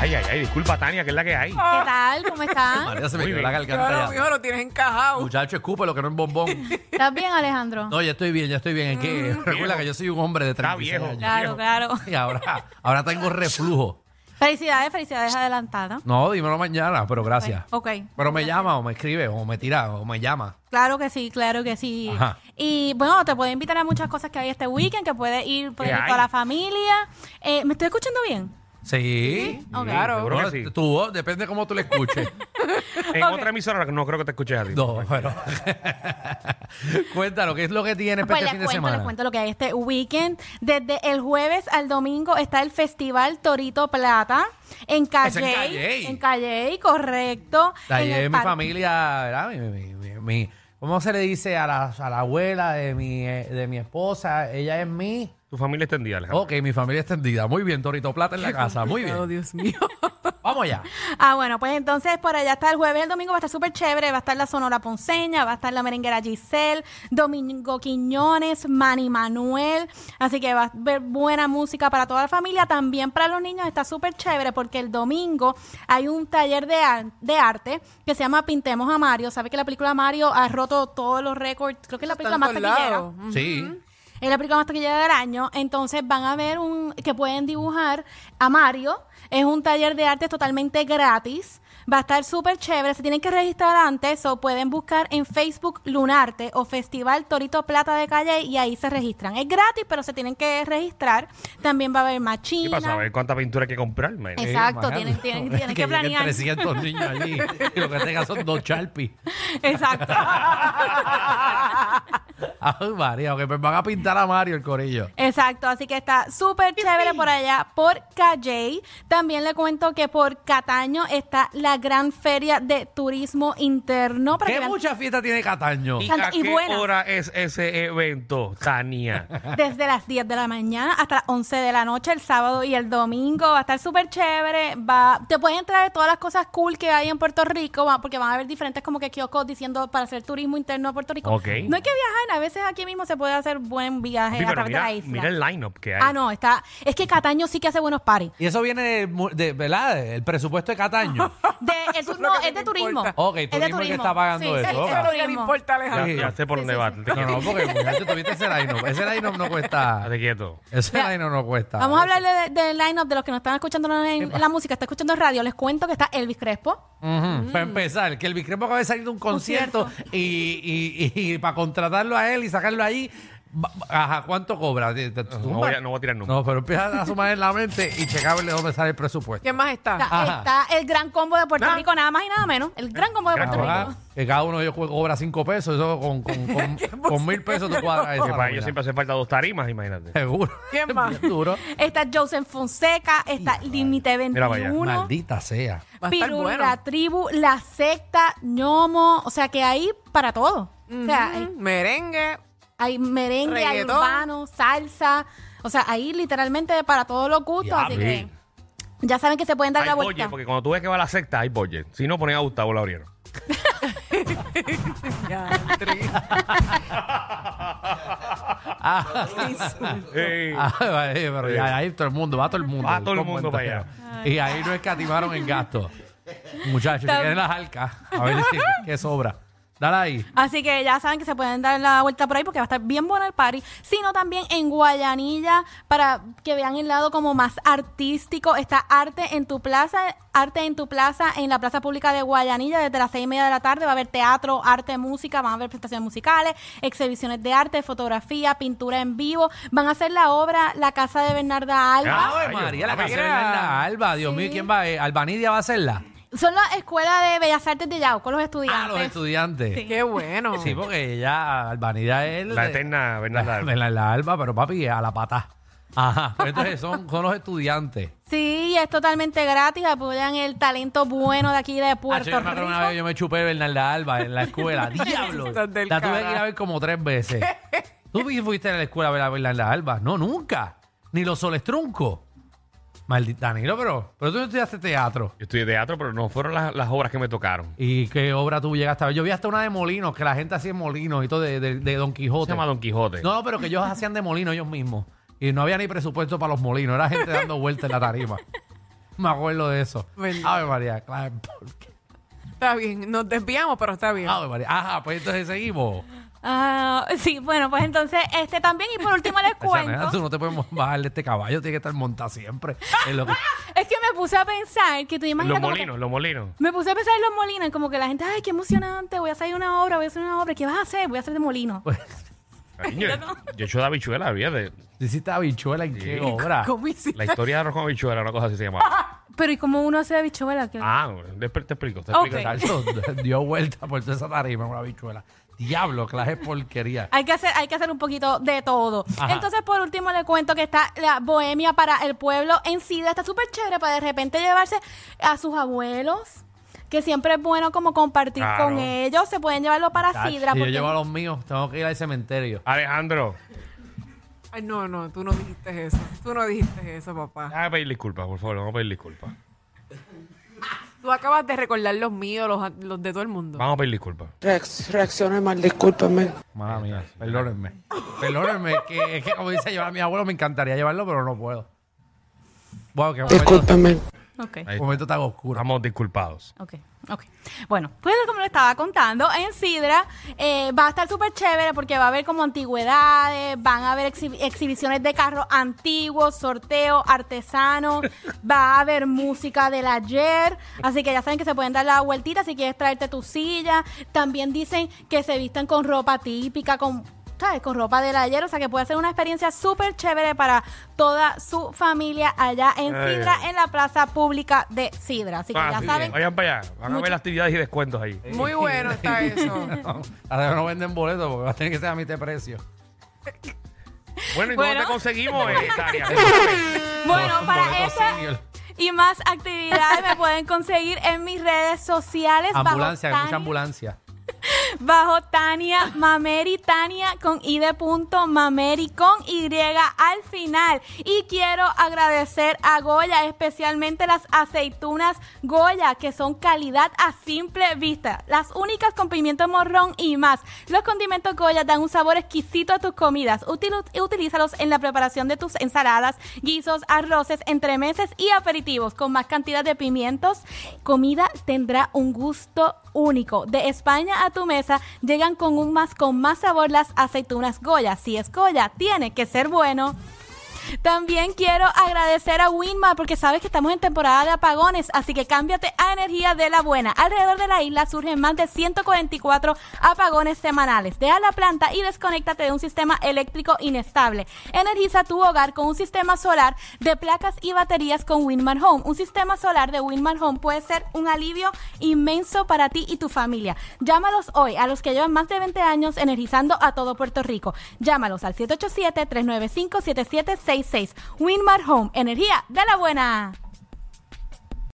Ay, ay, ay, disculpa, Tania, que es la que hay. ¿Qué tal? ¿Cómo estás? María se me Muy quedó bien. la garganta ya. mijo, lo tienes encajado. Muchacho, escupe lo que no es bombón. ¿Estás bien, Alejandro? No, ya estoy bien, ya estoy bien. Es que recuerda que yo soy un hombre de Está 36 viejo. años. Claro, claro. Y ahora, ahora tengo reflujo. Felicidades, felicidades adelantadas. No, dímelo mañana, pero gracias. Ok. Pero me llama o me escribe o me tira o me llama. Claro que sí, claro que sí. Ajá. Y bueno, te puedo invitar a muchas cosas que hay este weekend, que puedes ir, puedes ¿Qué ir hay? toda la familia. Eh, ¿Me estoy escuchando bien? Sí. Ok. Claro. Seguro No, que sí. Tu voz depende de cómo tú le escuches. En otra emisora no creo que te escuches a ti. no, pero. Cuéntalo, ¿qué es lo que tienes para Pues este les fin de cuento, les semana? cuento lo que hay este weekend. Desde el jueves al domingo está el Festival Torito Plata en Eso en Calle. Calley. En Calle, correcto. En el es mi familia, ¿verdad? Mi, mi- mi- mi- ¿Cómo se le dice a la, a la abuela de mi, eh, de mi esposa? Ella es mi... Tu familia extendida, Alejandro. Ok, mi familia extendida. Muy bien, Torito Plata en la casa. Muy Oh, bien. Dios mío. Vamos allá. Ah, bueno, pues entonces por allá está el jueves y el domingo, va a estar súper chévere, va a estar la Sonora Ponceña, va a estar la merenguera Giselle, Domingo Quiñones, Manny Manuel, así que va a haber buena música para toda la familia, también para los niños está súper chévere porque el domingo hay un taller de, ar- de arte que se llama Pintemos a Mario, sabe que la película Mario ha roto todos los récords, creo que es la película más taquillera. lados. Sí. Es la película más taquillera del año. Entonces van a ver un que pueden dibujar a Mario. Es un taller de arte totalmente gratis. Va a estar súper chévere. Se tienen que registrar antes o pueden buscar en Facebook Lunarte o Festival Torito Plata de Calle y ahí se registran. Es gratis, pero se tienen que registrar. También va a haber ¿Qué machina. pasa? A ver cuánta pintura hay que comprar, man. Exacto, tienen- tienen- tienen que planear. 300 niños allí y lo que tengan son dos Sharpie. Exacto. Ay, María, que me van a pintar a Mario el corillo. Exacto, así que está súper chévere por allá, por Calley. También le cuento que por Cataño está la gran feria de turismo interno. Para que ¿Qué vean mucha fiesta tiene Cataño? ¿Y a y qué buena. hora es ese evento, Tania? desde las 10 de la mañana hasta las 11 de la noche, el sábado y el domingo. Va a estar súper chévere. Va, te pueden traer todas las cosas cool que hay en Puerto Rico, va- porque van a haber diferentes como que kioscos diciendo para hacer turismo interno a Puerto Rico. Ok. No hay que viajar, a veces aquí mismo se puede hacer buen viaje Sí, a pero través de mira, la isla. mira el line-up que hay. ah, no, está. Es que Cataño sí que hace buenos paris. Y eso viene de, mu- de- ¿verdad? El presupuesto de Cataño. De, Eso turismo, que es de turismo. Ok, Es de turismo que está pagando Sí, eso, es Eso es lo que le turismo. importa, Alejandro. Ya, ya sé por Sí, dónde sí, va. sí. Te No, no, porque muchacho, tuviste ese line-up. Ese line-up no cuesta. Estate quieto. Ese line-up no cuesta. Vamos a hablarle de- del line-up de los que nos están escuchando en, en la música, está escuchando en radio. Les cuento que está Elvis Crespo. Ujú, Para empezar, que el Biscrepo acaba de salir de un concierto y, y, y, para contratarlo a él y sacarlo ahí, ajá, ¿cuánto cobra? No voy a, no voy a tirar números. No, pero empieza a sumar en la mente y checarle dónde sale el presupuesto. ¿Quién más está? Está, Ajá. está el gran combo de Puerto. Rico, nada más y nada menos. El gran combo de Gran Puerto Rico. que cada uno de ellos co- cobra cinco pesos, eso con, con, con, con mil pesos tú cuadras eso. Que para ellos siempre hace falta dos tarimas, imagínate. Seguro. ¿Quién más? Duro. Está Joseph Fonseca, está Límite Mira para allá. 21. Maldita sea. Va a estar Pirul, bueno. la tribu, la secta, ñomo, o sea que hay para todo. O sea, hay, Merengue. Hay merengue, hay urbano, salsa, o sea, hay literalmente para todos los gustos, así que ya saben que se pueden dar Hay la budget, vuelta. porque cuando tú ves que va a la secta, hay budget. Si no, ponen a Gustavo Lauriero. Ya, Ah, Ey. ah, vale, pero ya ahí todo el mundo, va todo el mundo. Va todo el mundo para Y ahí no escatimaron en gasto. Muchachos, si quieren las arcas, a ver si, qué sobra. Dale ahí. Así que ya saben que se pueden dar la vuelta por ahí porque va a estar bien bueno el party. Sino también en Guayanilla para que vean el lado como más artístico. Está Arte en tu Plaza, Arte en tu Plaza en la Plaza Pública de Guayanilla desde las seis y media de la tarde. Va a haber teatro, arte, música, van a haber presentaciones musicales, exhibiciones de arte, fotografía, pintura en vivo. Van a hacer la obra La Casa de Bernarda Alba. Ave María, la canción de Bernarda Alba. Dios mío. ¿quién va? Eh, ¿Albanidia va a hacerla? Son la Escuela de Bellas Artes de Yauco, los estudiantes. Ah, los estudiantes. Sí. Qué bueno. Sí, porque ella, Albanidia es... La de- eterna Bernarda Alba. Bernarda Alba, pero papi, a la pata. Ajá. Pues entonces son, son los estudiantes. Sí, es totalmente gratis. Apoyan el talento bueno de aquí de Ah, Puerto yo me acuerdo una vez Rico. yo me chupé Bernarda Alba en la escuela. ¡Diablo! La tuve que ir a ver como tres veces. ¿Tú fuiste a la escuela a ver a Bernarda Alba? No, nunca. Ni los soles truncos. Maldita Danilo, pero, pero tú no estudiaste teatro. Yo estudié teatro, pero no fueron las, las obras que me tocaron. ¿Y qué obra tú llegaste a ver? Yo vi hasta una de Molinos, que la gente hacía en Molinos y todo de, de- de Don Se Quijote. llama Don Quijote. No, no, pero que ellos hacían de Molinos ellos mismos. Y no había ni presupuesto para los molinos. Era gente dando vueltas en la tarima. Me acuerdo de eso. Verdad. Ave María, claro. ¿por qué? Está bien, nos desviamos, pero está bien. Ave María. Ajá, pues entonces seguimos. Ah, sí, bueno, pues entonces, este también, y por último les Esa nena, tú cuento. no te puedes bajar de este caballo, tiene que estar montada siempre. Es lo que- Es que me puse a pensar que tú imaginas Los como que- molinos, los molinos. Me puse a pensar en los molinos, como que la gente, ay, qué emocionante, voy a hacer una obra, voy a hacer una obra. ¿Qué vas a hacer? Voy a hacer de molino. Pues, Cariño, yo he hecho de habichuela, fíjate. hiciste habichuela en qué obra. ¿Cómo hiciste? La historia de arroz con habichuela, una cosa así se llama. Pero ¿y cómo uno hace de bichuela? ¿Qué- Ah, después te explico, te Ok. explico. Dio vuelta por toda esa tarima una habichuela. Diablo, clase de porquería. Hay que hacer, hay que hacer un poquito de todo. Ajá. Entonces, por último, le cuento que está la bohemia para el pueblo en Sidra. Está súper chévere para de repente llevarse a sus abuelos, que siempre es bueno como compartir Claro. con ellos. Se pueden llevarlo para Sidra. si yo porque- llevo a los míos, tengo que ir al cementerio. Alejandro, Ay, no, no, tú no dijiste eso. Tú no dijiste eso, papá. déjame pedir disculpas, por favor, vamos a pedir disculpas. Tú acabas de recordar los míos, los, los de todo el mundo. Vamos a pedir disculpas. Reacc- Reaccione mal, discúlpeme. Mala mía, perdónenme. Perdónenme, que es que como dice llevar a mi abuelo, me encantaría llevarlo, pero no puedo. Qué momento, Discúlpeme. Ok. Ahí momento tan oscuro. Estamos disculpados. Ok, ok. Bueno, pues como le estaba contando, en Sidra eh, va a estar súper chévere porque va a haber como antigüedades, van a haber exhi- exhibiciones de carros antiguos, sorteos, artesanos, va a haber música del ayer, así que ya saben que se pueden dar la vueltita si quieres traerte tu silla. También dicen que se visten con ropa típica, con... ¿sabes? Con ropa del ayer, o sea que puede ser una experiencia súper chévere para toda su familia allá en Ay. Sidra, en la plaza pública de Sidra. Así que Ah, ya sí, saben, Vayan para allá, van a ver actividades y descuentos ahí. Muy bueno está eso. Ahora no venden boletos porque va a tener que ser a mitad de precio. Bueno, ¿y Bueno. dónde te conseguimos, eh, Tania? Bueno, para senior. y más actividades me pueden conseguir en mis redes sociales Ambulancia, hay bajo, mucha ambulancia. Bajo Tania Mameri, Tania con I de punto, Mameri con Y al final. Y quiero agradecer a Goya, especialmente las aceitunas Goya, que son calidad a simple vista. Las únicas con pimiento morrón y más. Los condimentos Goya dan un sabor exquisito a tus comidas. Util- utilízalos en la preparación de tus ensaladas, guisos, arroces, entremeses y aperitivos. Con más cantidad de pimientos, comida tendrá un gusto único. De España a tu mesa llegan con un más con más sabor las aceitunas Goya. Si es Goya, tiene que ser bueno. También quiero agradecer a Winmar porque sabes que estamos en temporada de apagones, así que cámbiate a energía de la buena. Alrededor de la isla surgen más de 144 apagones semanales. Deja la planta y desconéctate de un sistema eléctrico inestable. Energiza tu hogar con un sistema solar de placas y baterías con Winmar Home. Un sistema solar de Winmar Home puede ser un alivio inmenso para ti y tu familia. Llámalos hoy a los que llevan más de 20 años energizando a todo Puerto Rico. Llámalos al 787-395-7766. Winmar Home, energía de la buena.